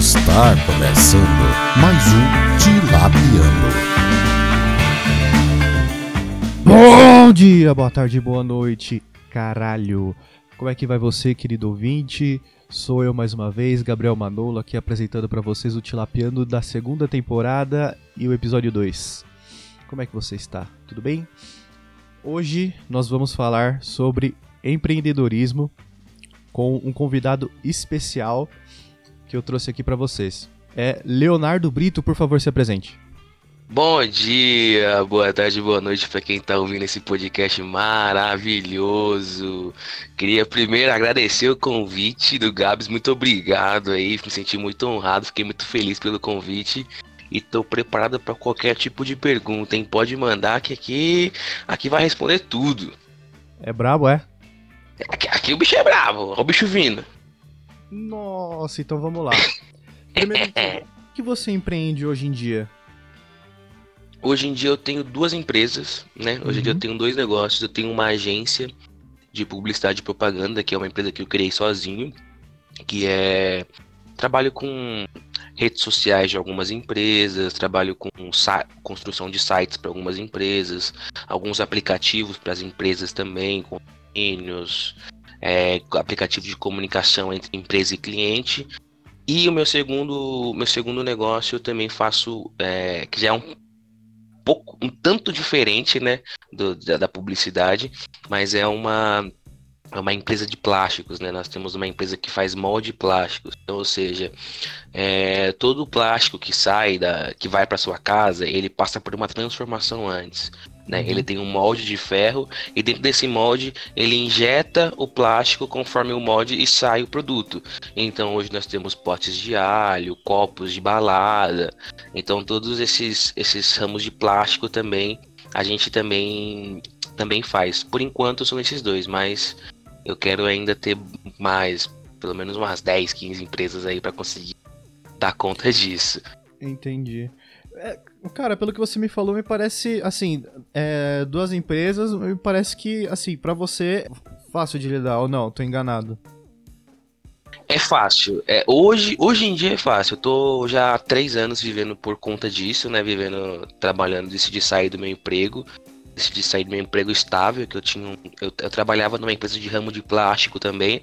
Está começando mais um Tilapiano. Bom dia, boa tarde, boa noite, caralho. Como é que vai você, querido ouvinte? Sou eu mais uma vez, Gabriel Manolo, aqui apresentando para vocês o Tilapiano da segunda temporada e o episódio 2. Como é que você está? Tudo bem? Hoje nós vamos falar sobre empreendedorismo com um convidado especial que eu trouxe aqui para vocês. É Leonardo Brito, por favor, se apresente. Bom dia, boa tarde, boa noite para quem está ouvindo esse podcast maravilhoso. Queria primeiro agradecer o convite do Gabs, muito obrigado aí, me senti muito honrado, fiquei muito feliz pelo convite e estou preparado para qualquer tipo de pergunta, hein? Pode mandar que aqui, aqui vai responder tudo. É brabo, é? Aqui, aqui o bicho é bravo, o bicho vindo. Nossa, então vamos lá. Primeiro, o que você empreende hoje em dia? Hoje em dia eu tenho duas empresas, né? Hoje em dia eu Uhum. tenho dois negócios. Eu tenho uma agência de publicidade e propaganda, que é uma empresa que eu criei sozinho, que é trabalho com redes sociais de algumas empresas, trabalho com construção de sites para algumas empresas, alguns aplicativos para as empresas também, convênios, é, aplicativo de comunicação entre empresa e cliente. E o meu segundo, meu segundo negócio eu também faço, é, que já é um pouco, um tanto diferente, né, do- da, da publicidade, mas é uma é uma empresa de plásticos, né? Nós temos uma empresa que faz molde plásticos, então, ou seja, é, todo o plástico que sai da, que vai para sua casa, ele passa por uma transformação antes. Né? Uhum. Ele tem um molde de ferro e dentro desse molde ele injeta o plástico conforme o molde e sai o produto. Então hoje nós temos potes de alho, copos de balada. Então todos esses esses ramos de plástico também a gente também também faz. Por enquanto são esses dois, mas eu quero ainda ter mais, pelo menos umas 10, 15 empresas aí para conseguir dar conta disso. Entendi. É, cara, pelo que você me falou, me parece, assim, é, duas empresas, me parece que, assim, pra você, fácil de lidar, ou não? Tô enganado. É fácil. É, hoje, hoje em dia é fácil. Eu tô já há três anos vivendo por conta disso, né? Vivendo, trabalhando, decidi sair do meu emprego. Decidi sair do meu emprego estável, que eu tinha. eu, eu trabalhava numa empresa de ramo de plástico também.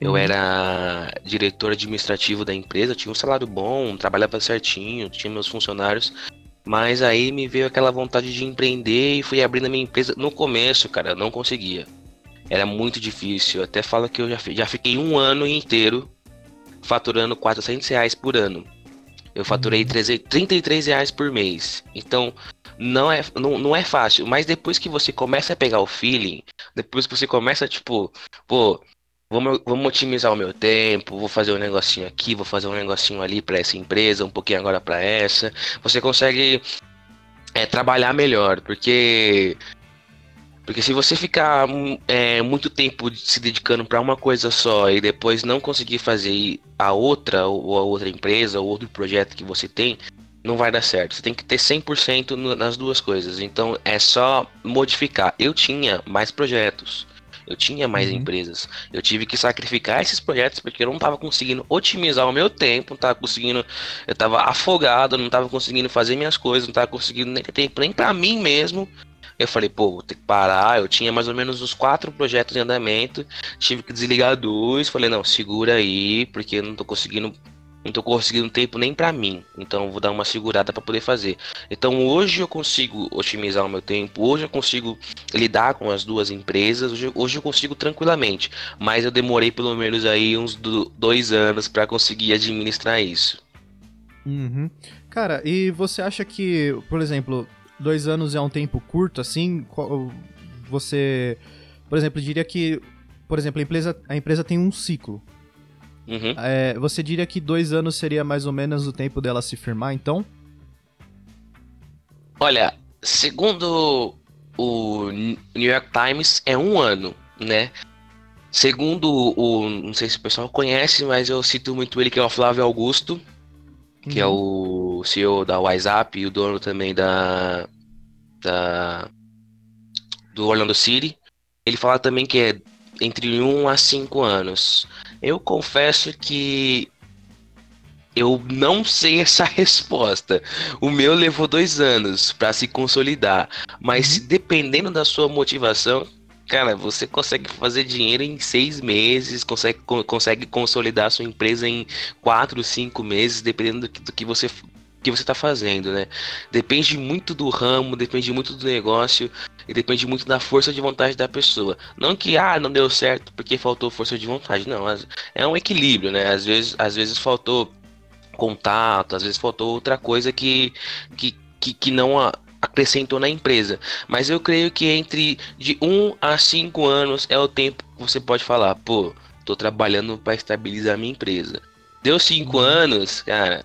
Eu Uhum. era diretor administrativo da empresa, tinha um salário bom, trabalhava certinho, tinha meus funcionários. Mas aí me veio aquela vontade de empreender e fui abrindo a minha empresa. No começo, cara, eu não conseguia. Era muito difícil. Eu até falo que eu já, já fiquei um ano inteiro faturando 400 reais por ano. Eu faturei Uhum. 300 33 reais por mês. Então, não é, não, não é fácil. Mas depois que você começa a pegar o feeling, depois que você começa, tipo, pô, vamos, otimizar o meu tempo, vou fazer um negocinho aqui, vou fazer um negocinho ali para essa empresa, um pouquinho agora para essa. Você consegue é, trabalhar melhor, porque porque se você ficar é, muito tempo se dedicando para uma coisa só e depois não conseguir fazer a outra ou a outra empresa ou outro projeto que você tem, não vai dar certo. Você tem que ter 100% no- nas duas coisas. Então é só modificar. Eu tinha mais projetos. Eu tinha mais Uhum. empresas. Eu tive que sacrificar esses projetos porque eu não estava conseguindo otimizar o meu tempo, não estava conseguindo, eu estava afogado, não estava conseguindo fazer minhas coisas, não estava conseguindo nem ter tempo nem para mim mesmo. Eu falei, pô, vou ter que parar. Eu tinha mais ou menos uns quatro projetos em andamento. Tive que desligar dois. Falei, não, segura aí, porque eu não tô conseguindo. Não tô conseguindo tempo nem pra mim. Então eu vou dar uma segurada pra poder fazer. Então hoje eu consigo otimizar o meu tempo. Hoje eu consigo lidar com as duas empresas. Hoje, hoje eu consigo tranquilamente. Mas eu demorei pelo menos aí uns do- dois anos pra conseguir administrar isso. Uhum. Cara, e você acha que, por exemplo, dois anos é um tempo curto, assim? Você, por exemplo, diria que, por exemplo, a empresa, a empresa tem um ciclo. Uhum. É, você diria que dois anos seria mais ou menos o tempo dela se firmar, então? Olha, segundo o New York Times, é um ano, né? Segundo o. Não sei se o pessoal conhece, mas eu cito muito ele, que é o Flávio Augusto, que é o CEO da WhatsApp e o dono também da. da do Orlando City. Ele fala também que é entre 1 a 5 anos. Eu confesso que Eu não sei essa resposta. O meu levou dois anos para se consolidar. Mas uhum. dependendo da sua motivação, cara, você consegue fazer dinheiro em seis meses, consegue, consegue consolidar a sua empresa em quatro, cinco meses, dependendo do que, do que você que você está fazendo, né? Depende muito do ramo, depende muito do negócio e depende muito da força de vontade da pessoa. Não que ah, não deu certo porque faltou força de vontade, não. É um equilíbrio, né? Às vezes, às vezes faltou contato, às vezes faltou outra coisa que, que, que, que não acrescentou na empresa. Mas eu creio que entre de 1 a 5 anos é o tempo que você pode falar, pô, tô trabalhando para estabilizar a minha empresa. Deu 5 uhum. anos, cara,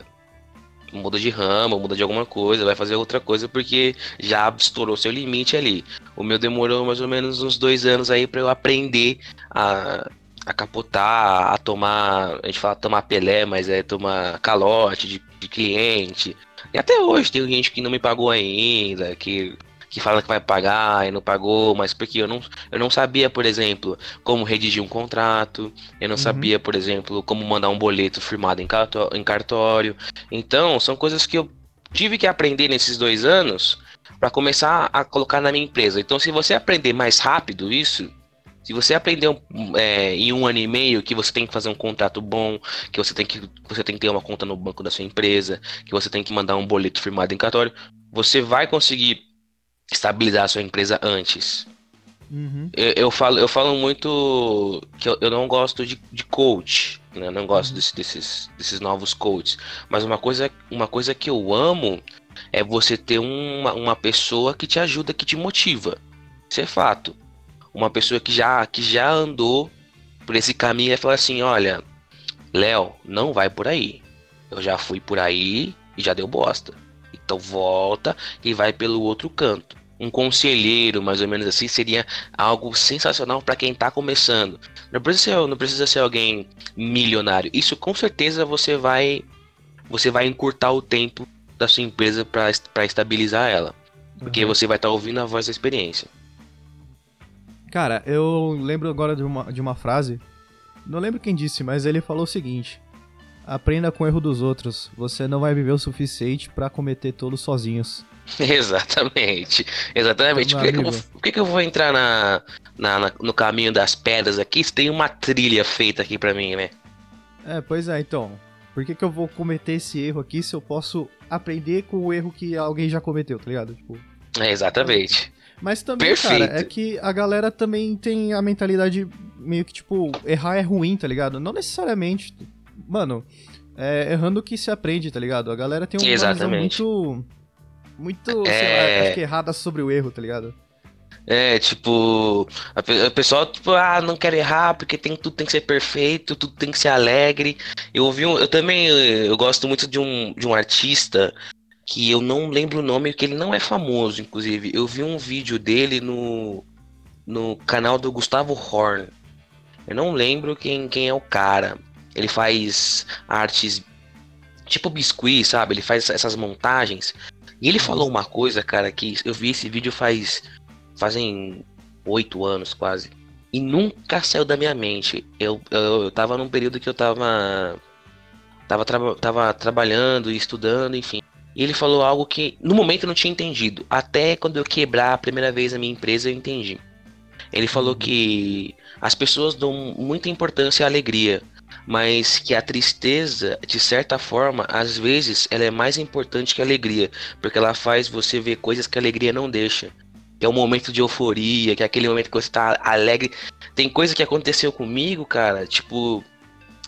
muda de ramo, muda de alguma coisa, vai fazer outra coisa porque já estourou seu limite ali. O meu demorou mais ou menos uns dois anos aí para eu aprender a a capotar, a tomar. A gente fala tomar pelé, mas é tomar calote de, de cliente. E até hoje tem gente que não me pagou ainda, que, que fala que vai pagar e não pagou, mas porque eu não, eu não sabia, por exemplo, como redigir um contrato, eu não uhum. sabia, por exemplo, como mandar um boleto firmado em, em cartório. Então, são coisas que eu tive que aprender nesses dois anos para começar a colocar na minha empresa. Então, se você aprender mais rápido isso, se você aprendeu é, em um ano e meio que você tem que fazer um contrato bom, que você tem que, você tem que ter uma conta no banco da sua empresa, que você tem que mandar um boleto firmado em cartório, você vai conseguir estabilizar a sua empresa antes. Uhum. Eu, eu, falo, eu falo muito que eu, eu não gosto de, de coach, né? Eu não gosto uhum. desse, desses, desses novos coaches. Mas uma coisa, uma coisa que eu amo é você ter uma, uma pessoa que te ajuda, que te motiva. Isso é fato uma pessoa que já, que já andou por esse caminho e falar assim: olha, Léo, não vai por aí. Eu já fui por aí e já deu bosta. Então volta e vai pelo outro canto. Um conselheiro, mais ou menos assim, seria algo sensacional para quem está começando. Não precisa, ser, não precisa ser alguém milionário. Isso com certeza você vai você vai encurtar o tempo da sua empresa para estabilizar ela. Porque uhum. você vai estar tá ouvindo a voz da experiência. Cara, eu lembro agora de uma, de uma frase. Não lembro quem disse, mas ele falou o seguinte: Aprenda com o erro dos outros. Você não vai viver o suficiente para cometer todos sozinhos. Exatamente. Exatamente. Por que, que, eu, por que, que, eu vou entrar na, na, na, no caminho das pedras aqui se tem uma trilha feita aqui para mim, né? É, pois é, então. Por que, que eu vou cometer esse erro aqui se eu posso aprender com o erro que alguém já cometeu, tá ligado? Tipo, é, exatamente. Mas também, Perfeito. cara, é que a galera também tem a mentalidade meio que, tipo, errar é ruim, tá ligado? Não necessariamente. Mano, é errando que se aprende, tá ligado? A galera tem uma Exatamente. visão muito. Muito, é... sei lá, é. acho que errada sobre o erro, tá ligado? É, tipo, a, pessoa, tipo, ah, não quero errar porque tem, tudo tem que ser perfeito, tudo tem que ser alegre. Eu ouvi um, eu também, eu gosto muito de um, de um artista que eu não lembro o nome, que ele não é famoso, inclusive. Eu vi um vídeo dele no, no canal do Gustavo Horn. Eu não lembro quem, quem é o cara. Ele faz artes tipo biscuit, sabe? Ele faz essas montagens. E ele falou uma coisa, cara, que eu vi esse vídeo faz fazem oito anos quase. E nunca saiu da minha mente. Eu, eu, eu tava num período que eu tava. Tava, tra tava trabalhando e estudando, enfim. E ele falou algo que no momento eu não tinha entendido. Até quando eu quebrar a primeira vez a minha empresa, eu entendi. Ele falou uhum. que as pessoas dão muita importância à alegria, mas que a tristeza, de certa forma, às vezes, ela é mais importante que a alegria, porque ela faz você ver coisas que a alegria não deixa. Que é um momento de euforia, que é aquele momento que você tá alegre. Tem coisa que aconteceu comigo, cara, tipo,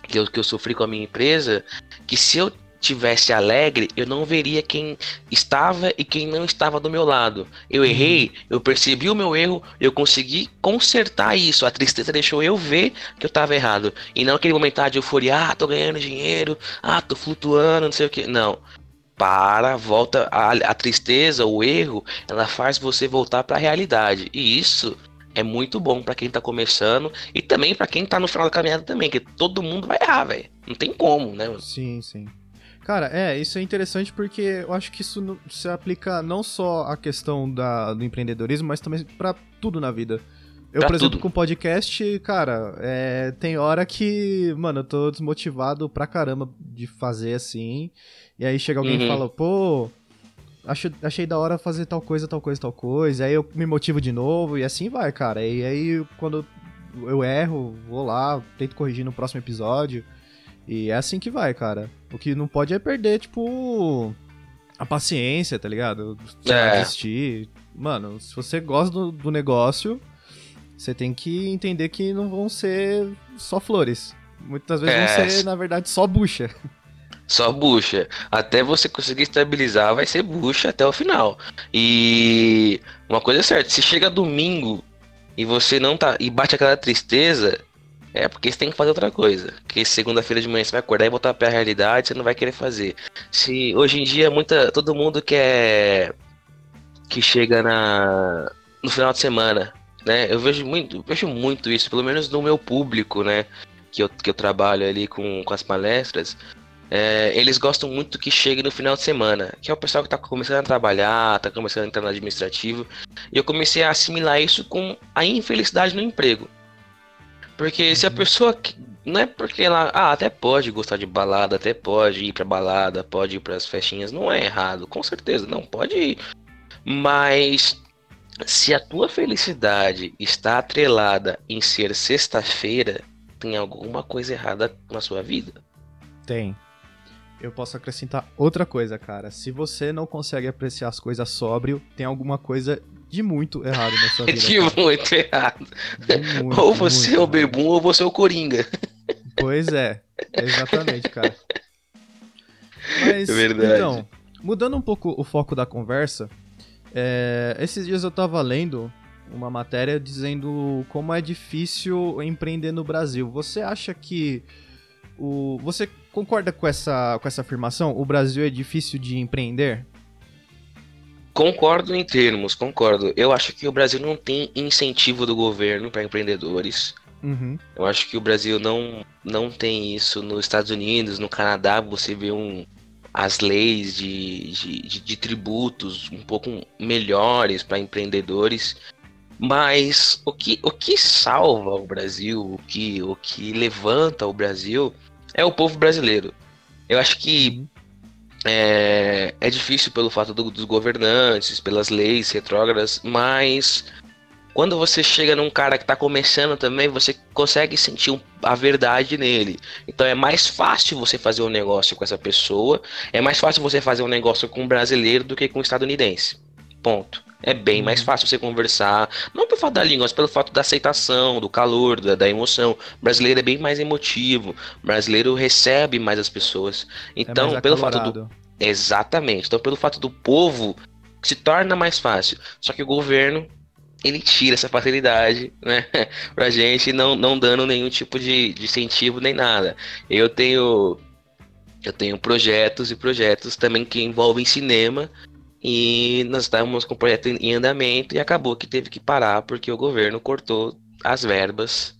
que eu, que eu sofri com a minha empresa, que se eu tivesse alegre, eu não veria quem estava e quem não estava do meu lado. Eu uhum. errei, eu percebi o meu erro, eu consegui consertar isso. A tristeza deixou eu ver que eu estava errado. E não aquele momento de euforia, ah, tô ganhando dinheiro, ah, tô flutuando, não sei o que. Não. Para, volta a, a tristeza, o erro, ela faz você voltar para a realidade. E isso é muito bom para quem tá começando e também para quem tá no final da caminhada também, que todo mundo vai errar, velho. Não tem como, né? Sim, sim. Cara, é, isso é interessante porque eu acho que isso se aplica não só à questão da, do empreendedorismo, mas também para tudo na vida. Eu, Pra por exemplo, tudo. com podcast, cara, é, tem hora que, mano, eu tô desmotivado pra caramba de fazer assim. E aí chega alguém e Uhum. fala, pô, acho, achei da hora fazer tal coisa, tal coisa, tal coisa. Aí eu me motivo de novo e assim vai, cara. E aí quando eu erro, vou lá, tento corrigir no próximo episódio. E é assim que vai, cara. O que não pode é perder, tipo, a paciência, tá ligado? É. desistir. Mano, se você gosta do, do negócio, você tem que entender que não vão ser só flores. Muitas vezes É. vão ser, na verdade, só bucha. Só bucha. Até você conseguir estabilizar, vai ser bucha até o final. E uma coisa é certa, se chega domingo e você não tá. e bate aquela tristeza, é porque você tem que fazer outra coisa. Porque segunda-feira de manhã você vai acordar e voltar pra realidade, você não vai querer fazer. Se hoje em dia muita. todo mundo quer. que chega na. no final de semana. Né? Eu vejo muito, vejo muito isso, pelo menos no meu público, né? Que eu, que eu trabalho ali com, com as palestras. É, eles gostam muito que chegue no final de semana, que é o pessoal que tá começando a trabalhar, tá começando a entrar no administrativo. E eu comecei a assimilar isso com a infelicidade no emprego. Porque se a Uhum. pessoa. Não é porque ela. Ah, até pode gostar de balada, até pode ir pra balada, pode ir pras festinhas. Não é errado, com certeza, não, pode ir. Mas. Se a tua felicidade está atrelada em ser sexta-feira, tem alguma coisa errada na sua vida. Tem. Eu posso acrescentar outra coisa, cara. Se você não consegue apreciar as coisas sóbrio, tem alguma coisa de muito errado É vida. de cara. muito errado. De muito, ou você é o bebum ou você é o coringa. Pois é, exatamente, cara. Mas, É verdade. então, mudando um pouco o foco da conversa, é, esses dias eu tava lendo uma matéria dizendo como é difícil empreender no Brasil. Você acha que o você concorda com essa com essa afirmação? O Brasil é difícil de empreender? Concordo em termos, concordo. Eu acho que o Brasil não tem incentivo do governo para empreendedores. Uhum. Eu acho que o Brasil não, não tem isso. Nos Estados Unidos, no Canadá, você vê um, as leis de, de, de- de tributos um pouco melhores para empreendedores. Mas o que, o que salva o Brasil, o que, o que levanta o Brasil, é o povo brasileiro. Eu acho que Uhum. É, é difícil pelo fato do- dos governantes, pelas leis retrógradas, mas quando você chega num cara que tá começando também, você consegue sentir a verdade nele. Então é mais fácil você fazer um negócio com essa pessoa, é mais fácil você fazer um negócio com um brasileiro do que com um estadunidense. Ponto. É bem mais Uhum. fácil você conversar, não pelo fato da língua, mas pelo fato da aceitação, do calor, da, da emoção. O brasileiro é bem mais emotivo, o brasileiro recebe mais as pessoas. É Então, mais pelo fato do. Exatamente. Então, pelo fato do povo, se torna mais fácil. Só que o governo, ele tira essa facilidade, né, pra gente, não, não dando nenhum tipo de, de incentivo nem nada. Eu tenho. Eu tenho projetos e projetos também que envolvem cinema. E nós estávamos com o projeto em andamento e acabou que teve que parar porque o governo cortou as verbas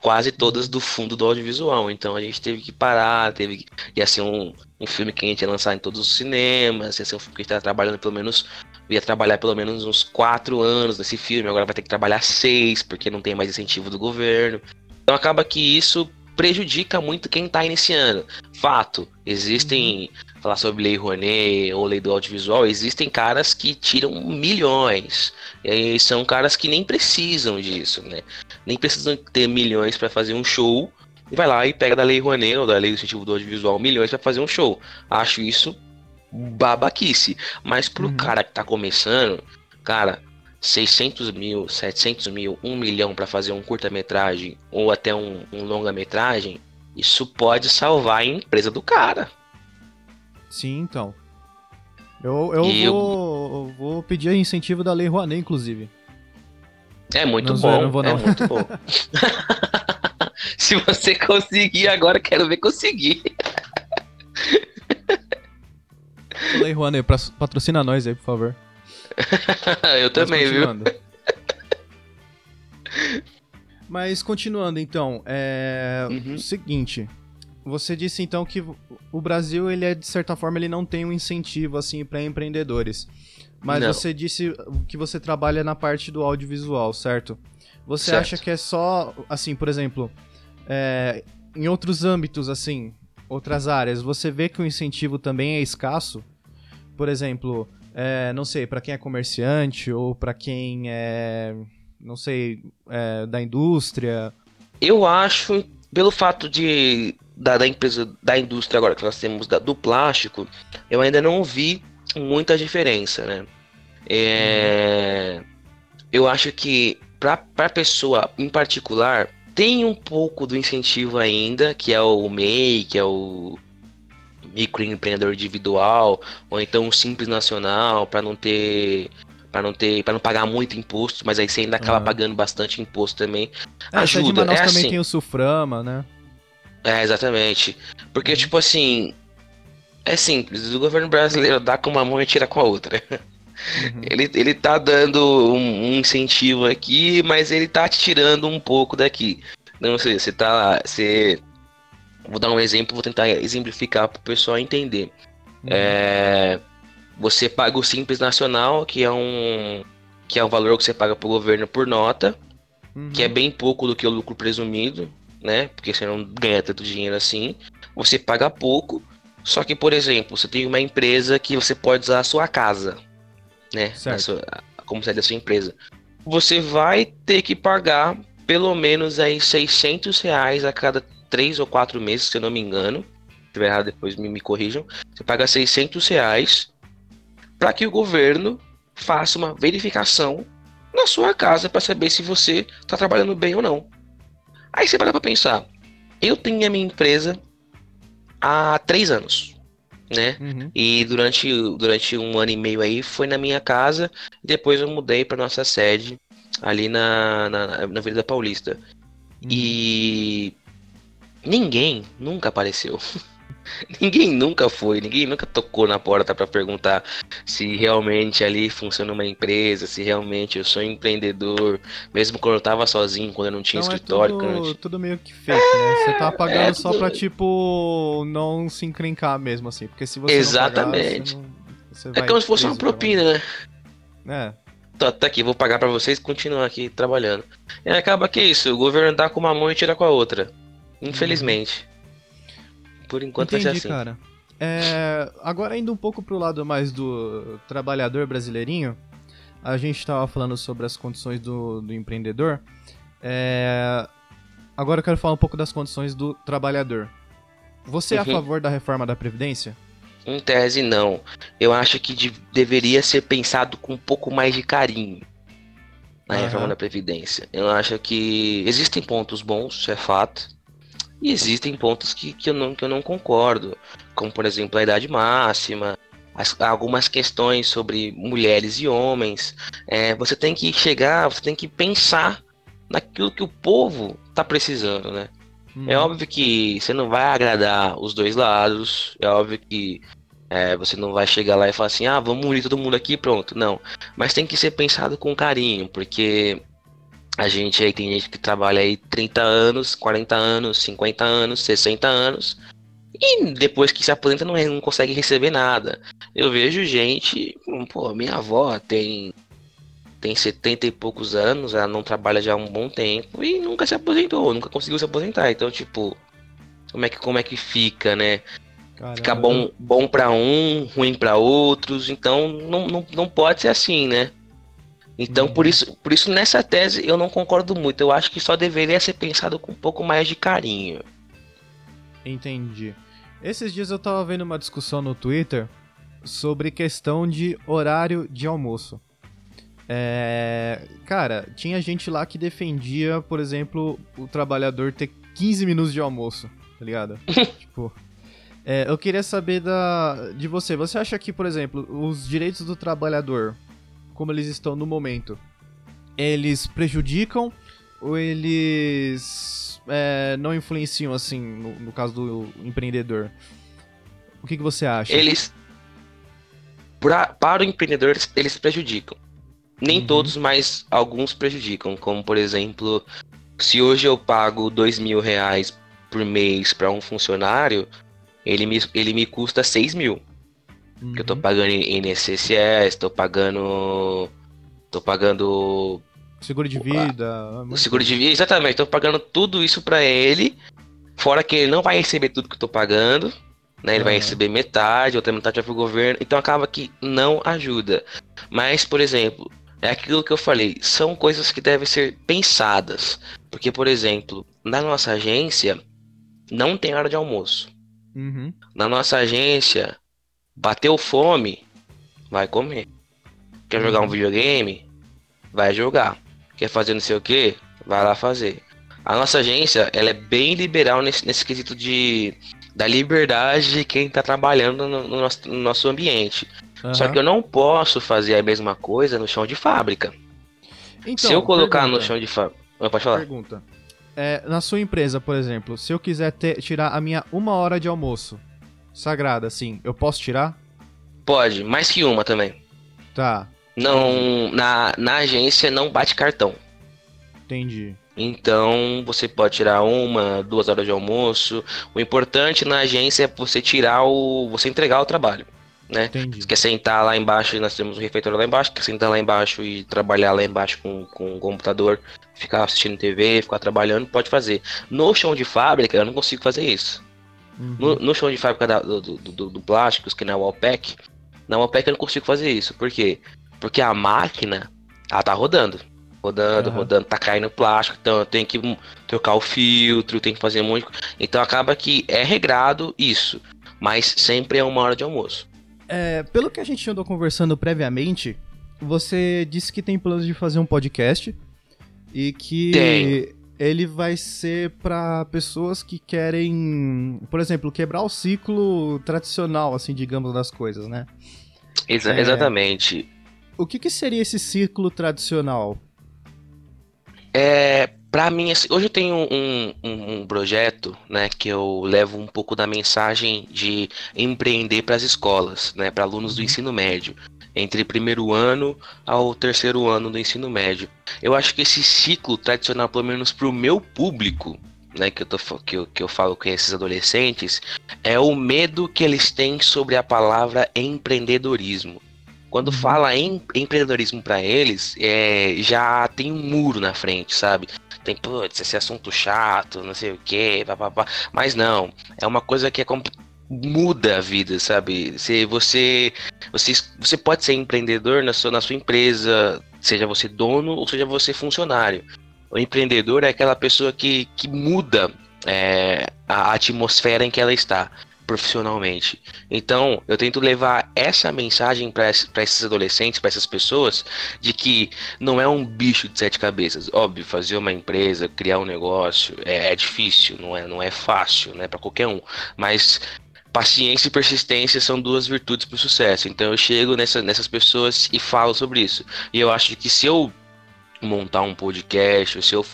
quase todas do fundo do audiovisual. Então a gente teve que parar, teve que. Ia ser um, um filme que a gente ia lançar em todos os cinemas, ia ser um filme que a gente trabalhando pelo menos. Ia trabalhar pelo menos uns quatro anos nesse filme, agora vai ter que trabalhar seis, porque não tem mais incentivo do governo. Então acaba que isso prejudica muito quem está iniciando. Fato, existem. Falar sobre Lei Rouanet ou Lei do Audiovisual, existem caras que tiram milhões. E são caras que nem precisam disso, né? Nem precisam ter milhões para fazer um show. E vai lá e pega da Lei Rouanet ou da Lei do Incentivo do Audiovisual milhões para fazer um show. Acho isso babaquice. Mas pro Uhum. cara que tá começando, cara, 600 mil, 700 mil, 1 milhão para fazer um curta-metragem ou até um, um longa-metragem, isso pode salvar a empresa do cara. Sim, então. Eu, eu E vou, eu vou pedir incentivo da Lei Rouanet, inclusive. É muito Não, bom. não vou É não. muito bom. Se você conseguir agora, quero ver conseguir. Lei Rouanet, patrocina nós aí, por favor. Eu Mas também, viu? Mas continuando, então, é Uhum. o seguinte. Você disse então que o Brasil, ele é de certa forma, ele não tem um incentivo assim para empreendedores. Mas Não. você disse que você trabalha na parte do audiovisual, certo? Você Certo. acha que é só, assim, por exemplo, é, em outros âmbitos, assim, outras áreas, você vê que o incentivo também é escasso? Por exemplo, é, não sei, pra quem é comerciante ou pra quem é, não sei, é, da indústria. Eu acho, pelo fato de da, da empresa da indústria agora que nós temos da- do plástico, eu ainda não vi muita diferença, né? É, eu acho que para a pessoa em particular tem um pouco do incentivo ainda, que é o MEI, que é o microempreendedor individual, ou então o simples nacional, para não ter para não ter para não pagar muito imposto, mas aí você ainda acaba Aham. pagando bastante imposto também. É, de Ajuda, Manaus é também assim. tem o Suframa, né? É, exatamente. Porque, Uhum. tipo assim, é simples, o governo brasileiro dá com uma mão e tira com a outra. Uhum. Ele, ele tá dando um, um incentivo aqui, mas ele tá tirando um pouco daqui. Não sei, você tá. Você. Vou dar um exemplo, vou tentar exemplificar pro pessoal entender. Uhum. É, você paga o Simples Nacional, que é um. Que é um valor que você paga pro governo por nota, Uhum. que é bem pouco do que o lucro presumido, né? Porque você não ganha tanto dinheiro assim. Você paga pouco. Só que, por exemplo, você tem uma empresa que você pode usar a sua casa, né? Sua, como sede da sua empresa. Você vai ter que pagar pelo menos aí 600 reais a cada três ou quatro meses, se eu não me engano. Se estiver errado, depois me, me corrijam. Você paga 600 reais para que o governo faça uma verificação na sua casa para saber se você está trabalhando bem ou não. Aí você para para pensar. Eu tenho a minha empresa há três anos, né? Uhum. E durante, durante um ano e meio aí foi na minha casa. Depois eu mudei para nossa sede ali na, na, na Avenida Paulista. Uhum. E ninguém nunca apareceu. ninguém nunca foi, ninguém nunca tocou na porta para perguntar se realmente ali funciona uma empresa, se realmente eu sou empreendedor, mesmo quando eu tava sozinho, quando eu não tinha Então escritório. é eu não tudo, tudo meio que fake, né? Você tá pagando é só tudo- pra, tipo, não se encrencar mesmo, assim. Porque se você Exatamente. não pagar, você não, você É como se fosse uma propina, né? É. Tá, tá aqui, vou pagar pra vocês e continuar aqui trabalhando. E acaba que é isso, o governo dá com uma mão e tira com a outra. Infelizmente. Por enquanto vai ser Entendi, assim. cara. É, agora indo um pouco pro lado mais do trabalhador brasileirinho, a gente tava falando sobre as condições do, do empreendedor. É, agora eu quero falar um pouco das condições do trabalhador. Você é a Uhum. favor da reforma da Previdência? Em tese, não. Eu acho que de- deveria ser pensado com um pouco mais de carinho na Aham. reforma da Previdência. Eu acho que existem pontos bons, isso é fato. E existem pontos que, que, eu, não, que eu não concordo. Como, por exemplo, a idade máxima, as- algumas questões sobre mulheres e homens. É, você tem que chegar, você tem que pensar naquilo que o povo está precisando, né? É Uhum. óbvio que você não vai agradar os dois lados. É óbvio que é, você não vai chegar lá e falar assim, ah, vamos unir todo mundo aqui, pronto. Não. Mas tem que ser pensado com carinho, porque a gente aí tem gente que trabalha aí 30 anos, 40 anos, 50 anos, 60 anos. E depois que se aposenta não, não consegue receber nada. Eu vejo gente, hum, pô, minha avó tem tem 70 e poucos anos, ela não trabalha já há um bom tempo e nunca se aposentou, nunca conseguiu se aposentar. Então, tipo, como é que como é que fica, né? Caramba. Fica bom bom para um, ruim para outros. Então, não, não, não pode ser assim, né? Então, Uhum. por isso, por isso nessa tese eu não concordo muito. Eu acho que só deveria ser pensado com um pouco mais de carinho. Entendi. Esses dias eu tava vendo uma discussão no Twitter sobre questão de horário de almoço. É, Cara, tinha gente lá que defendia, por exemplo, o trabalhador ter 15 minutos de almoço, tá ligado? tipo. é, eu queria saber da... de você. Você acha que, por exemplo, os direitos do trabalhador, como eles estão no momento, eles prejudicam ou eles é, não influenciam, assim, no, no caso do empreendedor? O que, que você acha? Eles pra, para o empreendedor eles, prejudicam. Nem Uhum. todos, mas alguns prejudicam. Como por exemplo, se hoje eu pago dois mil reais por mês para um funcionário, ele me, ele me custa seis mil. Uhum. Que eu tô pagando INSS, tô pagando. tô pagando Seguro de vida. O seguro de vida, exatamente. Tô pagando tudo isso pra ele. Fora que ele não vai receber tudo que eu tô pagando. Né? Ele vai receber metade, outra metade vai pro governo. Então acaba que não ajuda. Mas, por exemplo, é aquilo que eu falei. São coisas que devem ser pensadas. Porque, por exemplo, na nossa agência, não tem hora de almoço. Uhum. Na nossa agência, bateu fome, vai comer. Quer jogar um Uhum. videogame? Vai jogar. Quer fazer não sei o que? Vai lá fazer. A nossa agência, ela é bem liberal nesse, nesse quesito de da liberdade de quem tá trabalhando no, no nosso, no nosso ambiente. Só aham. que eu não posso fazer a mesma coisa no chão de fábrica. Então, Se eu colocar no pergunta, chão de fábrica. Pode falar? Pergunta. É, na sua empresa, por exemplo, se eu quiser ter- tirar a minha uma hora de almoço sagrada, assim, eu posso tirar? Pode, mais que uma também. Tá, Não, na, na agência não bate cartão. entendi. Então você pode tirar uma, duas horas de almoço. O importante na agência é você tirar o. você entregar o trabalho. Né? Entendi. Você quer sentar lá embaixo, nós temos um refeitório lá embaixo, quer sentar lá embaixo e trabalhar lá embaixo com, com o computador, ficar assistindo TV, ficar trabalhando, pode fazer. No chão de fábrica, eu não consigo fazer isso. Uhum. No, no chão de fábrica da- do, do, do, do plásticos, que na Wallpack, na Wallpack eu não consigo fazer isso. Por quê? Porque a máquina, ela tá rodando. Rodando, Aham. rodando, tá caindo plástico, então eu tenho que trocar o filtro, tem que fazer coisa. Então acaba que é regrado isso, mas sempre é uma hora de almoço. É, pelo que a gente andou conversando previamente, você disse que tem planos de fazer um podcast e que Tenho. Ele vai ser pra pessoas que querem, por exemplo, quebrar o ciclo tradicional, assim, digamos, das coisas, né? Exa- É. Exatamente. O que, que seria esse ciclo tradicional? É, para mim, assim, hoje eu tenho um, um, um projeto, né, que eu levo um pouco da mensagem de empreender para as escolas, né, para alunos do Uhum. ensino médio, entre primeiro ano ao terceiro ano do ensino médio. Eu acho que esse ciclo tradicional, pelo menos para o meu público, né, que eu, tô, que, eu, que eu falo com esses adolescentes, é o medo que eles têm sobre a palavra empreendedorismo. Quando Uhum. fala em empreendedorismo para eles, é, já tem um muro na frente, sabe? Tem, putz, esse assunto chato, não sei o quê, papapá. Mas não, é uma coisa que é muda a vida, sabe? Se você, você, você pode ser empreendedor na sua, na sua empresa, seja você dono ou seja você funcionário. O empreendedor é aquela pessoa que, que muda é, a atmosfera em que ela está profissionalmente. Então, eu tento levar essa mensagem para esses adolescentes, para essas pessoas, de que não é um bicho de sete cabeças. Óbvio, fazer uma empresa, criar um negócio é, é difícil, não é, não é fácil, né, para qualquer um. Mas paciência e persistência são duas virtudes para o sucesso. Então, eu chego nessa, nessas pessoas e falo sobre isso. E eu acho que se eu montar um podcast, se eu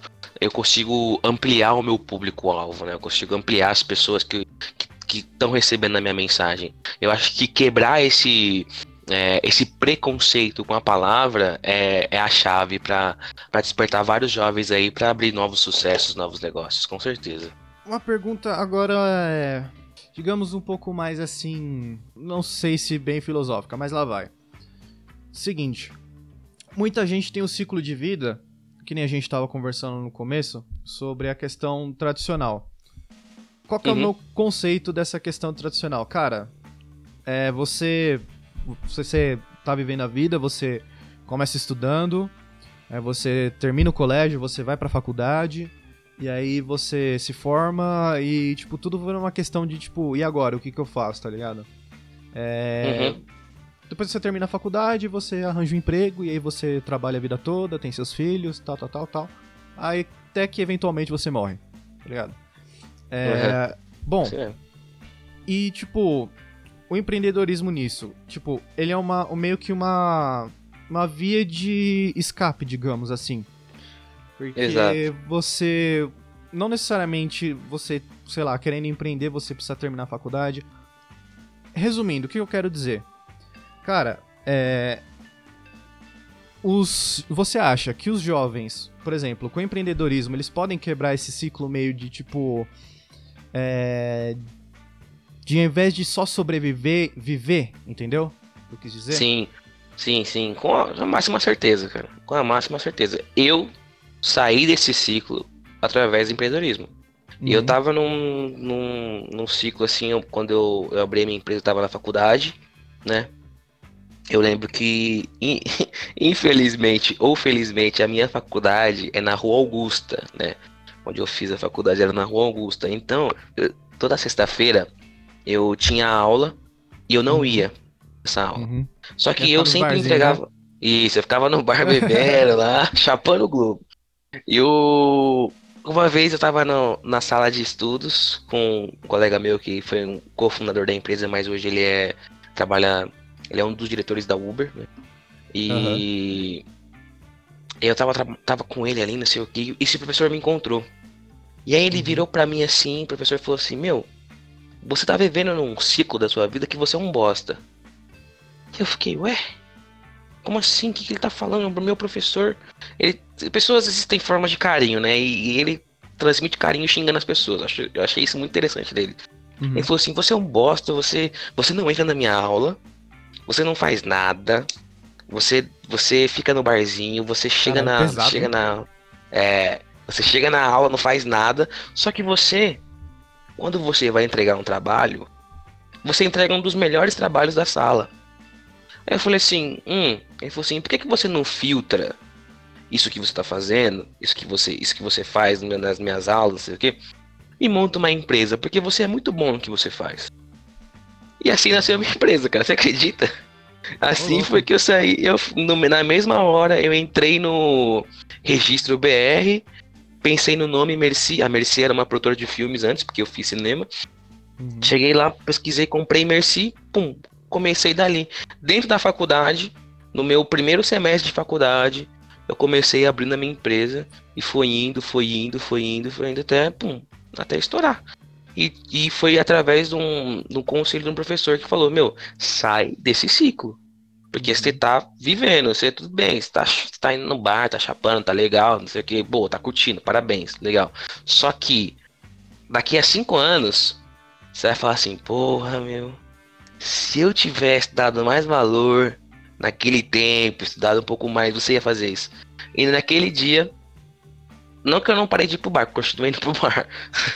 eu consigo ampliar o meu público-alvo, né? Eu consigo ampliar as pessoas que que estão recebendo a minha mensagem. Eu acho que quebrar esse é, esse preconceito com a palavra é, é a chave para despertar vários jovens aí para abrir novos sucessos, novos negócios, com certeza. Uma pergunta agora é, digamos um pouco mais assim, não sei se bem filosófica, mas lá vai. Seguinte, muita gente tem o ciclo de vida, que nem a gente estava conversando no começo, sobre a questão tradicional. Qual que é o Uhum. meu conceito dessa questão tradicional? Cara, é você, você tá vivendo a vida, você começa estudando, é, você termina o colégio, você vai pra faculdade, e aí você se forma e, tipo, tudo vira uma questão de, tipo, e agora? O que que eu faço, tá ligado? É... Uhum. Depois você termina a faculdade, você arranja um emprego, e aí você trabalha a vida toda, tem seus filhos, tal, tal, tal, tal. Aí até que eventualmente você morre, tá ligado? É... Bom, Sim, e, tipo, o empreendedorismo nisso, tipo, ele é uma, um- meio que uma, uma via de escape, digamos assim. Porque Exato. você, não necessariamente você, sei lá, querendo empreender, você precisa terminar a faculdade. Resumindo, o que eu quero dizer? Cara, é... Os, você acha que os jovens, por exemplo, com o empreendedorismo, eles podem quebrar esse ciclo meio de, tipo... É, de ao invés de só sobreviver, viver, entendeu? Eu quis dizer? Sim. Sim, sim, com a máxima certeza, cara. Com a máxima certeza. Eu saí desse ciclo através do empreendedorismo. E eu Uhum. tava num, num, num ciclo assim, eu- quando eu, eu abri minha empresa, eu tava na faculdade, né? Eu lembro que, in- infelizmente ou felizmente, a minha faculdade é na Rua Augusta, né? Onde eu fiz a faculdade era na Rua Augusta. Então, eu- toda sexta-feira eu tinha aula e eu não Uhum. ia nessa aula. Uhum. Só que eu nos sempre barzinhos, entregava. Isso, eu ficava no bar bebendo lá, chapando o globo. E o... uma vez eu tava no- na sala de estudos com um colega meu que foi um cofundador da empresa, mas hoje ele é. trabalha. Ele é um dos diretores da Uber, né? E eu tava, tava com ele ali, não sei o que, e esse professor me encontrou. E aí ele Uhum. virou pra mim assim, o professor falou assim, meu, você tá vivendo num ciclo da sua vida que você é um bosta. E eu fiquei, ué? Como assim? O que, que ele tá falando pro meu professor? Ele, pessoas existem formas de carinho, né? E, ele transmite carinho xingando as pessoas. Eu achei, eu achei isso muito interessante dele. Uhum. Ele falou assim: você é um bosta, você, você não entra na minha aula, você não faz nada, você, você fica no barzinho, você chega Caralho, na. pesado, chega hein? na. É. Você chega na aula, não faz nada. Só que você, quando você vai entregar um trabalho, você entrega um dos melhores trabalhos da sala. Aí eu falei assim, hum, ele falou assim, por que, que você não filtra isso que você tá fazendo, isso que você, isso que você faz nas minhas aulas, não sei o quê, e monta uma empresa, porque você é muito bom no que você faz. E assim nasceu a minha empresa, cara, você acredita? Assim foi que eu saí, eu, no- na mesma hora eu entrei no registro BR, pensei no nome Merci, a Merci era uma produtora de filmes antes, porque eu fiz cinema, Uhum. Cheguei lá, pesquisei, comprei Merci, pum, comecei dali. Dentro da faculdade, no meu primeiro semestre de faculdade, eu comecei abrindo a minha empresa e foi indo, foi indo, foi indo, foi indo até, pum, até estourar. E, e foi através de um, de um conselho de um professor que falou, meu, sai desse ciclo. Porque você tá vivendo, você tudo bem, você tá, você tá indo no bar, tá chapando, tá legal, não sei o que, boa, tá curtindo, parabéns, legal. Só que daqui a cinco anos, você vai falar assim, porra, meu, se eu tivesse dado mais valor naquele tempo, estudado um pouco mais, você ia fazer isso. E naquele dia, não que eu não parei de ir pro bar, continuei indo pro bar.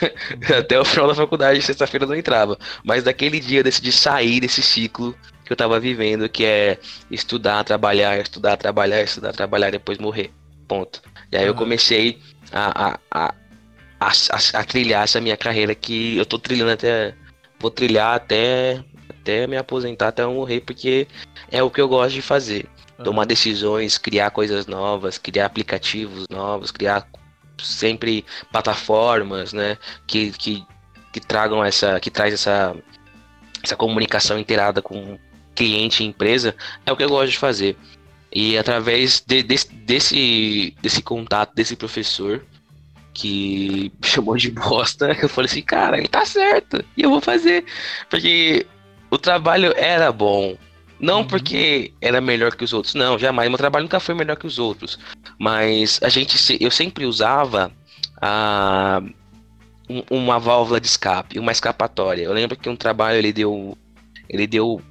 Até o final da faculdade, sexta-feira eu não entrava. Mas naquele dia eu decidi sair desse ciclo que eu tava vivendo, que é estudar, trabalhar, estudar, trabalhar, estudar, trabalhar, depois morrer. Ponto. E aí eu comecei a, a, a, a, a- a trilhar essa minha carreira que eu tô trilhando até. Vou trilhar até, até me aposentar, até eu morrer, porque é o que eu gosto de fazer. Tomar decisões, criar coisas novas, criar aplicativos novos, criar sempre plataformas, né? Que, que, que tragam essa. que traz essa, essa comunicação inteirada com cliente e empresa, é o que eu gosto de fazer. E através de- desse, desse, desse contato desse professor que me chamou de bosta, eu falei assim, cara, ele tá certo, e eu vou fazer. Porque o trabalho era bom. Não Uhum. porque era melhor que os outros, não, jamais. Meu trabalho nunca foi melhor que os outros. Mas a gente, se- eu sempre usava a, um- uma válvula de escape, uma escapatória. Eu lembro que um trabalho ele deu, ele deu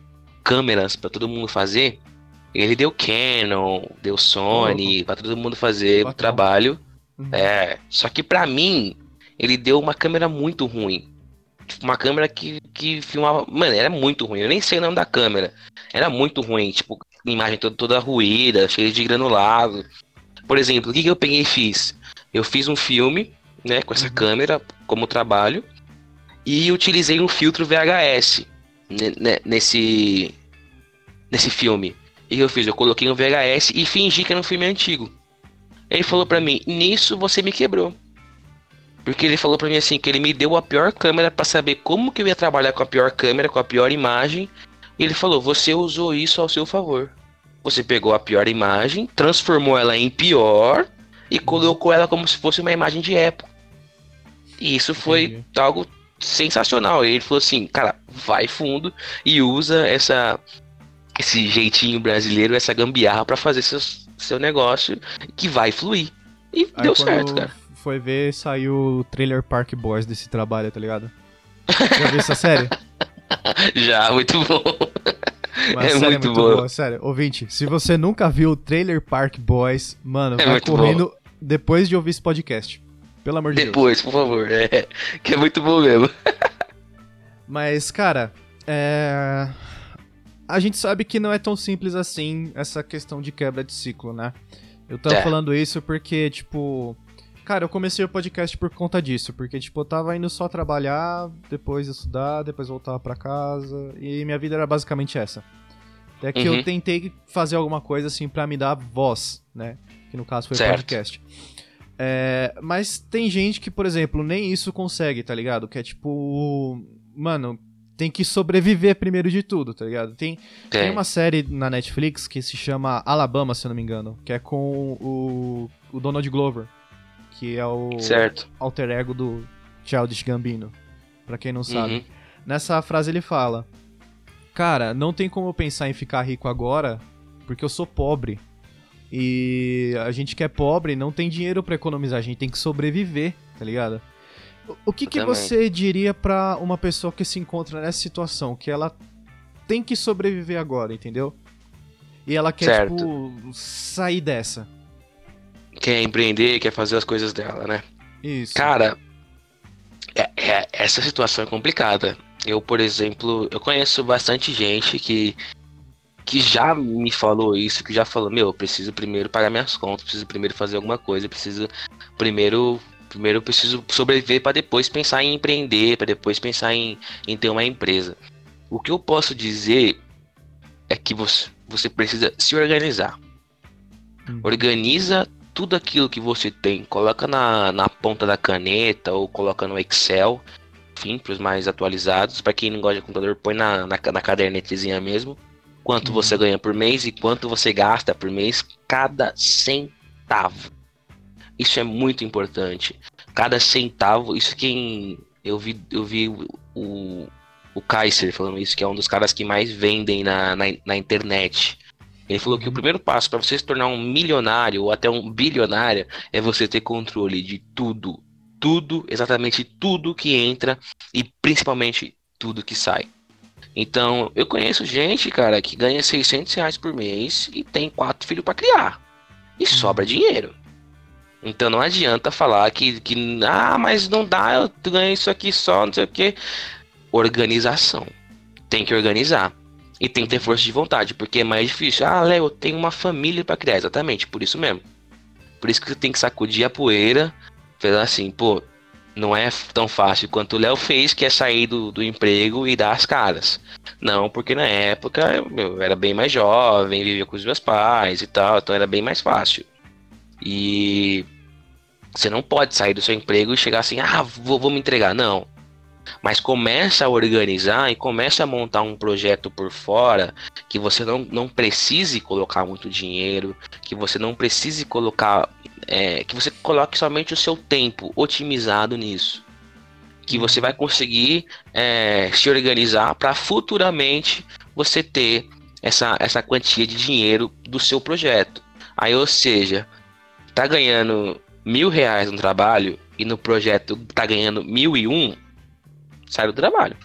câmeras para todo mundo fazer. Ele deu Canon, deu Sony, para todo mundo fazer o trabalho. Uhum. É, só que pra mim, ele deu uma câmera muito ruim. Tipo, uma câmera que, que filmava. Mano, era muito ruim. Eu nem sei o nome da câmera. Era muito ruim. Tipo, imagem toda, toda ruída, cheia de granulado. Por exemplo, o que, que eu peguei e fiz? Eu fiz um filme, né, com essa Uhum. câmera como trabalho. E utilizei um filtro VHS ne- ne- nesse, nesse filme. E o que eu fiz? Eu coloquei um VHS e fingi que era um filme antigo. Ele falou pra mim, nisso você me quebrou. Porque ele falou pra mim assim, que ele me deu a pior câmera pra saber como que eu ia trabalhar com a pior câmera, com a pior imagem. E ele falou, você usou isso ao seu favor. Você pegou a pior imagem, transformou ela em pior e colocou ela como se fosse uma imagem de época. E isso foi Entendi. algo sensacional. Ele falou assim, cara, vai fundo e usa essa esse jeitinho brasileiro, essa gambiarra pra fazer seus, seu negócio que vai fluir. E Aí deu certo, cara. Foi ver, saiu o Trailer Park Boys desse trabalho, tá ligado? Já viu essa série? Já, muito bom. Mas É a série muito boa. boa, sério. Ouvinte, se você nunca viu o Trailer Park Boys, mano, É vai muito correndo depois de ouvir esse podcast. Pelo amor de Deus. Depois, por favor. É, que é muito bom mesmo. Mas, cara, é... a gente sabe que não é tão simples assim essa questão de quebra de ciclo, né? Eu tava É. falando isso porque, tipo. Cara, eu comecei o podcast por conta disso, porque, tipo, eu tava indo só trabalhar, depois estudar, depois voltar pra casa, e minha vida era basicamente essa. Até que Uhum. eu tentei fazer alguma coisa, assim, pra me dar voz, né? Que no caso foi o podcast. É, mas tem gente que, por exemplo, nem isso consegue, tá ligado? Que é tipo. Mano, tem que sobreviver primeiro de tudo, tá ligado? Tem, tem Tem. uma série na Netflix que se chama Alabama, se eu não me engano, que é com o, o Donald Glover, que é o Certo. alter ego do Childish Gambino, pra quem não sabe. Uhum. Nessa frase ele fala: Cara, não tem como eu pensar em ficar rico agora, porque eu sou pobre. E a gente que é pobre não tem dinheiro pra economizar, a gente tem que sobreviver, tá ligado? O- que, que Também. você diria pra uma pessoa que se encontra nessa situação, que ela tem que sobreviver agora, entendeu? E ela quer, Certo. tipo, sair dessa. Quer empreender, quer fazer as coisas dela, né? Isso. Cara, é- é- essa situação é complicada. Eu, por exemplo, eu conheço bastante gente que, que já me falou isso, que já falou, meu, eu preciso primeiro pagar minhas contas, preciso primeiro fazer alguma coisa, preciso primeiro, primeiro eu preciso sobreviver para depois pensar em empreender, para depois pensar em, em ter uma empresa. O que eu posso dizer é que você, você precisa se organizar. Hum. Organiza tudo aquilo que você tem, coloca na, na ponta da caneta ou coloca no Excel, enfim, para os mais atualizados. Para quem não gosta de computador, põe na, na, na cadernetezinha mesmo. Quanto Uhum. você ganha por mês e quanto você gasta por mês, cada centavo. Isso é muito importante. Cada centavo, isso quem. Eu vi, eu vi o, o Kaiser falando isso, que é um dos caras que mais vendem na, na, na internet. Ele falou que o primeiro passo para você se tornar um milionário ou até um bilionário é você ter controle de tudo. Tudo, exatamente tudo que entra e principalmente tudo que sai. Então, eu conheço gente, cara, que ganha 600 reais por mês e tem quatro filhos para criar. E sobra dinheiro. Então não adianta falar que, que ah, mas não dá, eu ganho isso aqui só, não sei o que. Organização. Tem que organizar. E tem que ter força de vontade, porque é mais difícil. Ah, Léo, eu tenho uma família para criar, exatamente, por isso mesmo. Por isso que tem que sacudir a poeira, falar assim, pô, não é tão fácil quanto o Léo fez, que é sair do, do emprego e dar as caras. Não, porque na época eu, eu era bem mais jovem, vivia com os meus pais e tal, então era bem mais fácil. E você não pode sair do seu emprego e chegar assim, ah, vou, vou me entregar. Não. Mas começa a organizar e começa a montar um projeto por fora que você não, não precise colocar muito dinheiro, que você não precise colocar. é, que você coloque somente o seu tempo otimizado nisso. Que você vai conseguir é, se organizar para futuramente você ter essa, essa quantia de dinheiro do seu projeto. Aí, ou seja, tá ganhando mil reais no trabalho e no projeto tá ganhando mil e um, sai do trabalho.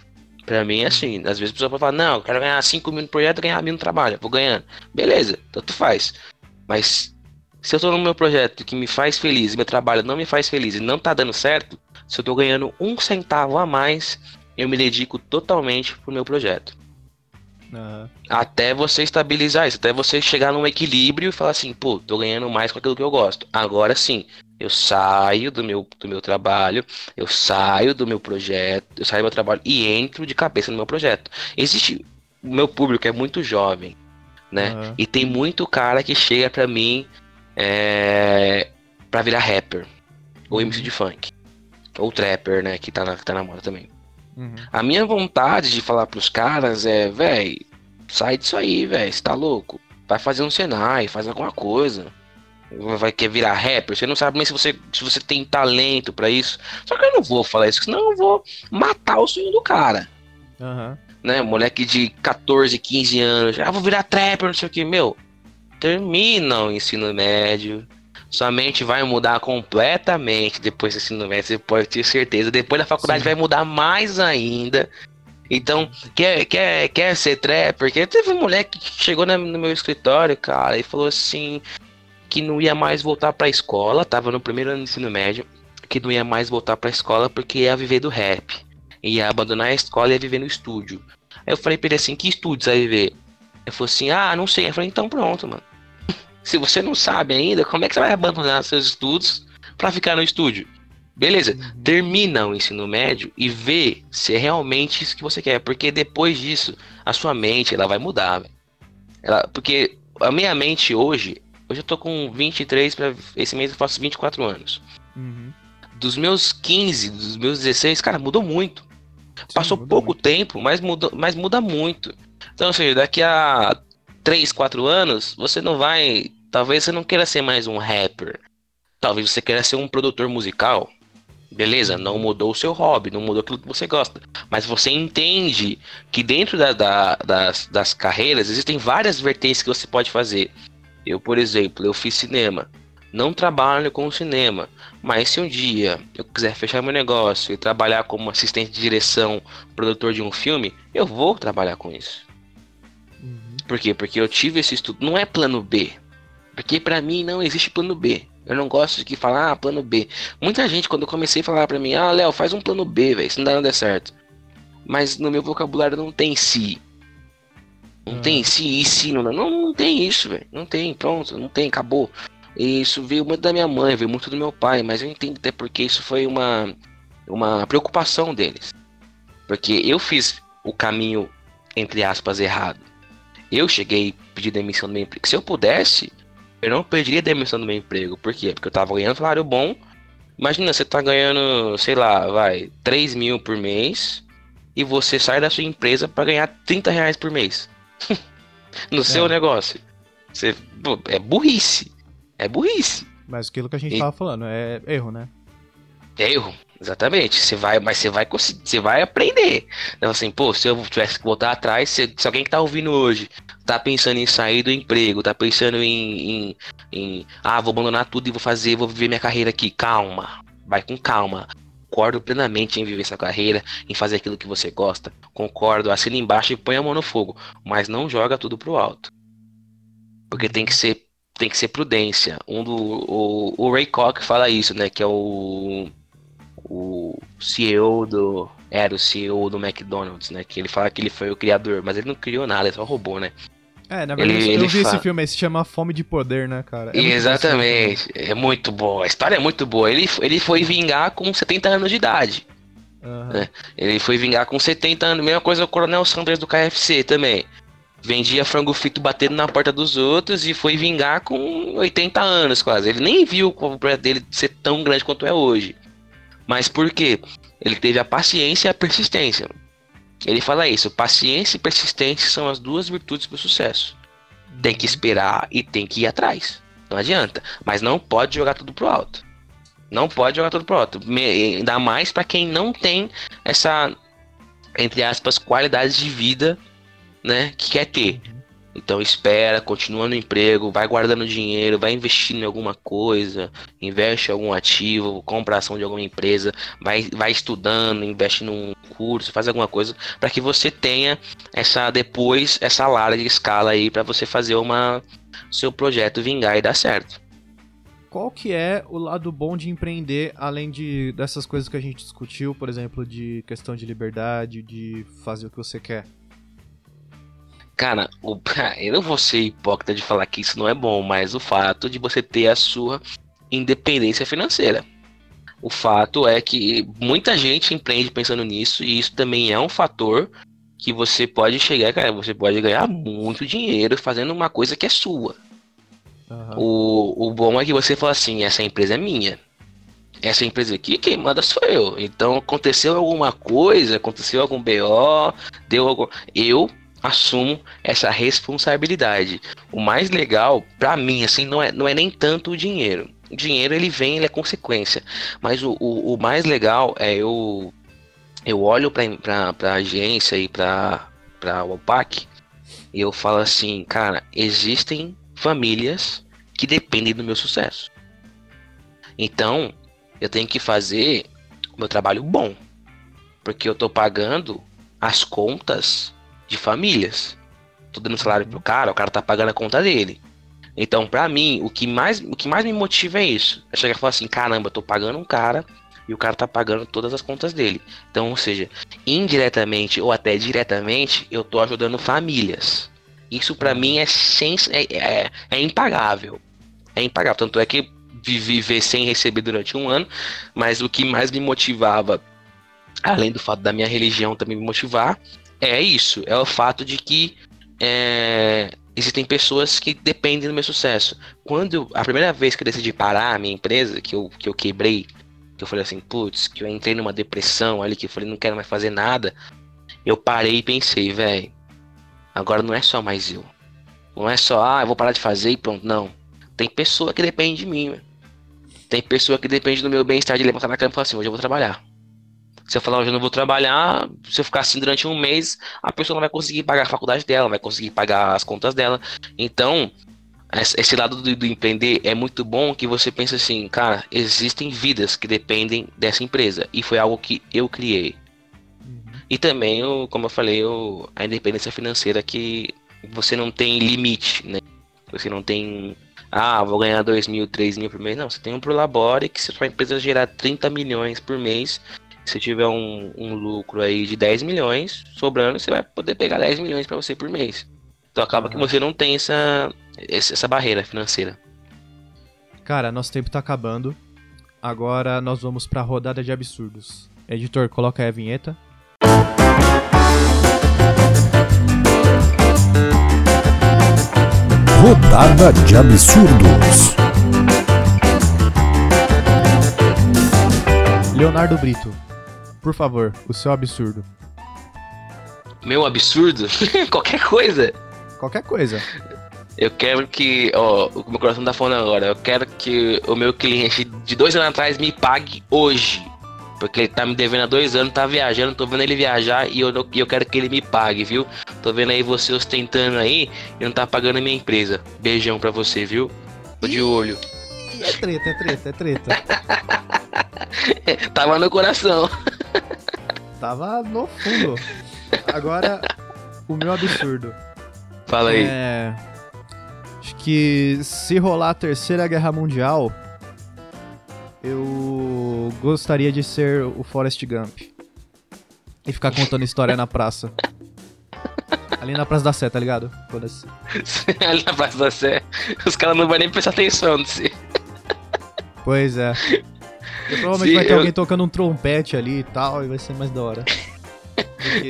Pra mim é assim, às vezes a pessoa pode falar, não, eu quero ganhar 5 mil no projeto e ganhar mil no trabalho, vou ganhando. Beleza, tanto faz. Mas se eu tô no meu projeto que me faz feliz, meu trabalho não me faz feliz e não tá dando certo, se eu tô ganhando um centavo a mais, eu me dedico totalmente pro meu projeto. Aham. Até você estabilizar isso, até você chegar num equilíbrio e falar assim, pô, tô ganhando mais com aquilo que eu gosto. Agora sim, eu saio do meu, do meu trabalho, eu saio do meu projeto, eu saio do meu trabalho e entro de cabeça no meu projeto. Existe. O meu público é muito jovem, né? Aham. E tem muito cara que chega pra mim é, pra virar rapper, ou Uhum. MC de funk, ou trapper, né? Que tá na, que tá na moda também. Uhum. A minha vontade de falar pros caras é, véi, sai disso aí, véi, você tá louco? Vai fazer um Senai, faz alguma coisa. Vai querer virar rapper, você não sabe nem se você, se você tem talento pra isso. Só que eu não vou falar isso, senão eu vou matar o sonho do cara. Aham. Né, moleque de 14, 15 anos, ah, vou virar trapper, não sei o que, meu. Termina o ensino médio. Sua mente vai mudar completamente depois do ensino médio, você pode ter certeza. Depois da faculdade Sim. vai mudar mais ainda. Então, quer, quer, quer ser trapper? Porque teve um moleque que chegou no meu escritório, cara, e falou assim que não ia mais voltar pra escola, tava no primeiro ano do ensino médio, que não ia mais voltar pra escola porque ia viver do rap. Ia abandonar a escola e ia viver no estúdio. Aí eu falei pra ele assim, que estúdio você vai viver? Ele falou assim, ah, não sei. Eu falei, então pronto, mano. Se você não sabe ainda, como é que você vai abandonar seus estudos para ficar no estúdio? Beleza, uhum. termina o ensino médio e vê se é realmente isso que você quer, porque depois disso, a sua mente ela vai mudar, ela, porque a minha mente hoje, hoje eu tô com 23 para esse mês eu faço 24 anos. Uhum. Dos meus 15, dos meus 16, cara, mudou muito. Sim, Passou pouco muito. tempo, mas muda, mas muda muito. Então, ou seja, daqui a 3, 4 anos, você não vai. Talvez você não queira ser mais um rapper. Talvez você queira ser um produtor musical. Beleza, não mudou o seu hobby, não mudou aquilo que você gosta. Mas você entende que dentro da, da, das, das carreiras existem várias vertentes que você pode fazer. Eu, por exemplo, eu fiz cinema. Não trabalho com cinema. Mas se um dia eu quiser fechar meu negócio e trabalhar como assistente de direção, produtor de um filme, eu vou trabalhar com isso. Por quê? Porque eu tive esse estudo. Não é plano B. Porque para mim não existe plano B. Eu não gosto de falar, ah, plano B. Muita gente, quando eu comecei a falar pra mim, ah, Léo, faz um plano B, velho, se não dá nada certo. Mas no meu vocabulário não tem si. Não tem ah. se e se, não, não, não tem isso, velho. Não tem, pronto, não tem, acabou. E isso veio muito da minha mãe, veio muito do meu pai, mas eu entendo até porque isso foi uma, uma preocupação deles. Porque eu fiz o caminho, entre aspas, errado. Eu cheguei a pedir demissão do meu emprego. Se eu pudesse, eu não perderia a demissão do meu emprego. Por quê? Porque eu tava ganhando salário bom. Imagina, você tá ganhando, sei lá, vai, 3 mil por mês. E você sai da sua empresa para ganhar 30 reais por mês. no é. seu negócio. Você, pô, é burrice. É burrice. Mas aquilo que a gente e... tava falando, é erro, né? É erro. Exatamente. Você vai, mas você vai você vai aprender. Então, assim, pô, se eu tivesse que voltar atrás, se, se, alguém que tá ouvindo hoje tá pensando em sair do emprego, tá pensando em, em, em, ah, vou abandonar tudo e vou fazer, vou viver minha carreira aqui. Calma. Vai com calma. Concordo plenamente em viver essa carreira, em fazer aquilo que você gosta. Concordo, assina embaixo e põe a mão no fogo. Mas não joga tudo pro alto. Porque tem que ser, tem que ser prudência. Um do, o, o Ray Koch fala isso, né? Que é o o CEO do. Era o CEO do McDonald's, né? Que ele fala que ele foi o criador, mas ele não criou nada, ele só roubou, né? É, na verdade, ele, eu ele vi fala... esse filme aí, se chama Fome de Poder, né, cara? É Exatamente, é muito boa, a história é muito boa. Ele, ele foi vingar com 70 anos de idade. Uhum. Né? Ele foi vingar com 70 anos, mesma coisa o Coronel Sanders do KFC também. Vendia frango frito batendo na porta dos outros e foi vingar com 80 anos quase. Ele nem viu o projeto dele ser tão grande quanto é hoje. Mas por quê? Ele teve a paciência e a persistência. Ele fala isso: paciência e persistência são as duas virtudes para o sucesso. Tem que esperar e tem que ir atrás. Não adianta. Mas não pode jogar tudo pro alto. Não pode jogar tudo pro alto. Ainda mais para quem não tem essa, entre aspas, qualidade de vida, né, que quer ter. Então espera, continua no emprego, vai guardando dinheiro, vai investindo em alguma coisa, investe em algum ativo, compra ação de alguma empresa, vai, vai estudando, investe num curso, faz alguma coisa para que você tenha essa depois essa larga escala aí para você fazer uma seu projeto vingar e dar certo. Qual que é o lado bom de empreender, além de dessas coisas que a gente discutiu, por exemplo, de questão de liberdade, de fazer o que você quer? Cara, o, eu não vou ser hipócrita de falar que isso não é bom, mas o fato de você ter a sua independência financeira. O fato é que muita gente empreende pensando nisso, e isso também é um fator que você pode chegar, cara, você pode ganhar muito dinheiro fazendo uma coisa que é sua. Uhum. O, o bom é que você fala assim, essa empresa é minha. Essa empresa aqui, quem manda sou eu. Então aconteceu alguma coisa, aconteceu algum BO, deu algum. Eu assumo essa responsabilidade. O mais legal, para mim, assim, não é, não é nem tanto o dinheiro. O dinheiro ele vem, ele é consequência. Mas o, o, o mais legal é eu eu olho para a agência e para o OPAC e eu falo assim, cara, existem famílias que dependem do meu sucesso. Então, eu tenho que fazer o meu trabalho bom. Porque eu tô pagando as contas de famílias. Tô dando salário pro cara, o cara tá pagando a conta dele. Então, pra mim, o que mais, o que mais me motiva é isso. É chegar e falar assim, caramba, eu tô pagando um cara e o cara tá pagando todas as contas dele. Então, ou seja, indiretamente ou até diretamente, eu tô ajudando famílias. Isso pra mim é, sens é, é, é impagável. É impagável. Tanto é que viver sem receber durante um ano, mas o que mais me motivava, além do fato da minha religião também me motivar, é isso. É o fato de que é, existem pessoas que dependem do meu sucesso. Quando a primeira vez que eu decidi parar a minha empresa, que eu, que eu quebrei, que eu falei assim, putz, que eu entrei numa depressão ali, que eu falei, não quero mais fazer nada, eu parei e pensei, velho, agora não é só mais eu. Não é só, ah, eu vou parar de fazer e pronto. Não. Tem pessoa que depende de mim, véio. Tem pessoa que depende do meu bem-estar de levantar na cama e falar assim, hoje eu vou trabalhar. Se eu falar hoje eu não vou trabalhar, se eu ficar assim durante um mês, a pessoa não vai conseguir pagar a faculdade dela, vai conseguir pagar as contas dela. Então, esse lado do, do, empreender é muito bom que você pensa assim, cara, existem vidas que dependem dessa empresa. E foi algo que eu criei. Uhum. E também, eu, como eu falei, eu, a independência financeira que você não tem limite, né? Você não tem ah, vou ganhar 2 mil, 3 mil por mês. Não, você tem um Prolabore que se a sua empresa gerar 30 milhões por mês, se tiver um, um lucro aí de 10 milhões sobrando, você vai poder pegar 10 milhões para você por mês. Então acaba que você não tem essa, essa barreira financeira. Cara, nosso tempo tá acabando. Agora nós vamos pra rodada de absurdos. Editor, coloca aí a vinheta. Rodada de absurdos. Leonardo Brito, por favor, o seu absurdo. Meu absurdo? Qualquer coisa. Qualquer coisa. Eu quero que, ó, o meu coração tá falando agora. Eu quero que o meu cliente de dois anos atrás me pague hoje. Porque ele tá me devendo há dois anos, tá viajando, tô vendo ele viajar e eu, e eu quero que ele me pague, viu? Tô vendo aí você ostentando aí e não tá pagando a minha empresa. Beijão pra você, viu? Tô de olho. É treta, é treta, é treta. Tava no coração. Tava no fundo. Agora, o meu absurdo. Fala aí. É. Acho que se rolar a terceira guerra mundial, eu gostaria de ser o Forrest Gump. E ficar contando história na praça. Ali na Praça da Sé, tá ligado? Ali na Praça da Sé, os caras não vão nem prestar atenção nesse. Pois é. E provavelmente Sim, vai ter eu... alguém tocando um trompete ali e tal, e vai ser mais da hora.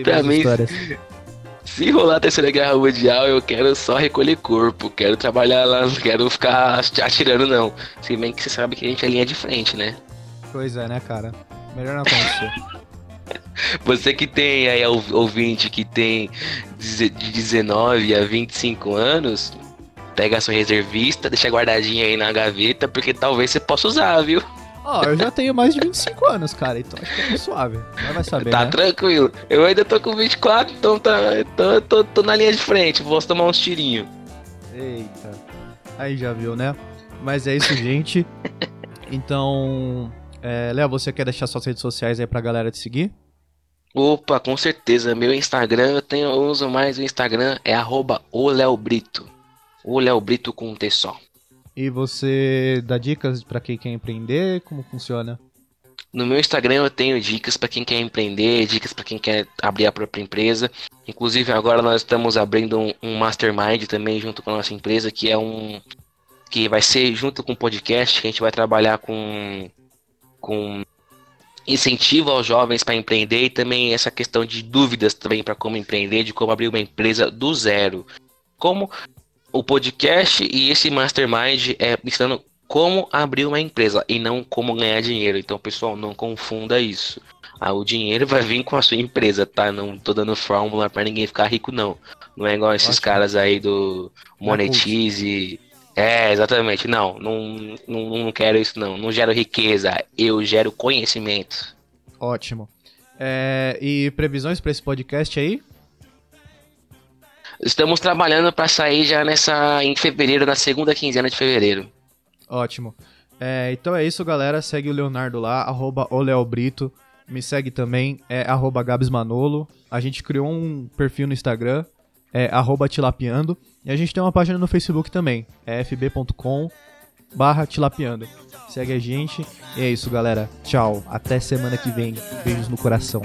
pra mim, histórias. se rolar a terceira guerra mundial, eu quero só recolher corpo, quero trabalhar lá, não quero ficar atirando, não. Se bem que você sabe que a gente é linha de frente, né? Pois é, né, cara? Melhor não acontecer. Você que tem aí ouvinte que tem de 19 a 25 anos, pega a sua reservista, deixa guardadinha aí na gaveta, porque talvez você possa usar, viu? Ó, oh, eu já tenho mais de 25 anos, cara, então acho que é suave. Mas vai saber. Tá né? tranquilo. Eu ainda tô com 24, então tá, tô, tô, tô na linha de frente, vou tomar uns tirinhos. Eita. Aí já viu, né? Mas é isso, gente. Então, é, Léo, você quer deixar suas redes sociais aí pra galera te seguir? Opa, com certeza. Meu Instagram, eu tenho eu uso mais o Instagram, é arroba o Léo Brito. O Léo Brito com um T só. E você dá dicas para quem quer empreender? Como funciona? No meu Instagram eu tenho dicas para quem quer empreender, dicas para quem quer abrir a própria empresa. Inclusive agora nós estamos abrindo um, um, mastermind também junto com a nossa empresa, que é um que vai ser junto com o podcast, que a gente vai trabalhar com com incentivo aos jovens para empreender e também essa questão de dúvidas também para como empreender, de como abrir uma empresa do zero. Como o podcast e esse mastermind é ensinando como abrir uma empresa e não como ganhar dinheiro. Então, pessoal, não confunda isso. Ah, o dinheiro vai vir com a sua empresa, tá? Não tô dando fórmula para ninguém ficar rico, não. Não é igual esses caras aí do Monetize. É, exatamente. Não, não, não, não quero isso, não. Não gero riqueza, eu gero conhecimento. Ótimo. É, e previsões para esse podcast aí? Estamos trabalhando para sair já nessa em fevereiro, na segunda quinzena de fevereiro. Ótimo. É, então é isso, galera. Segue o Leonardo lá, arroba Brito. Me segue também, é arroba gabsmanolo. A gente criou um perfil no Instagram, é arroba tilapiando. E a gente tem uma página no Facebook também, é fb.com barra tilapiando. Segue a gente. E é isso, galera. Tchau. Até semana que vem. Beijos no coração.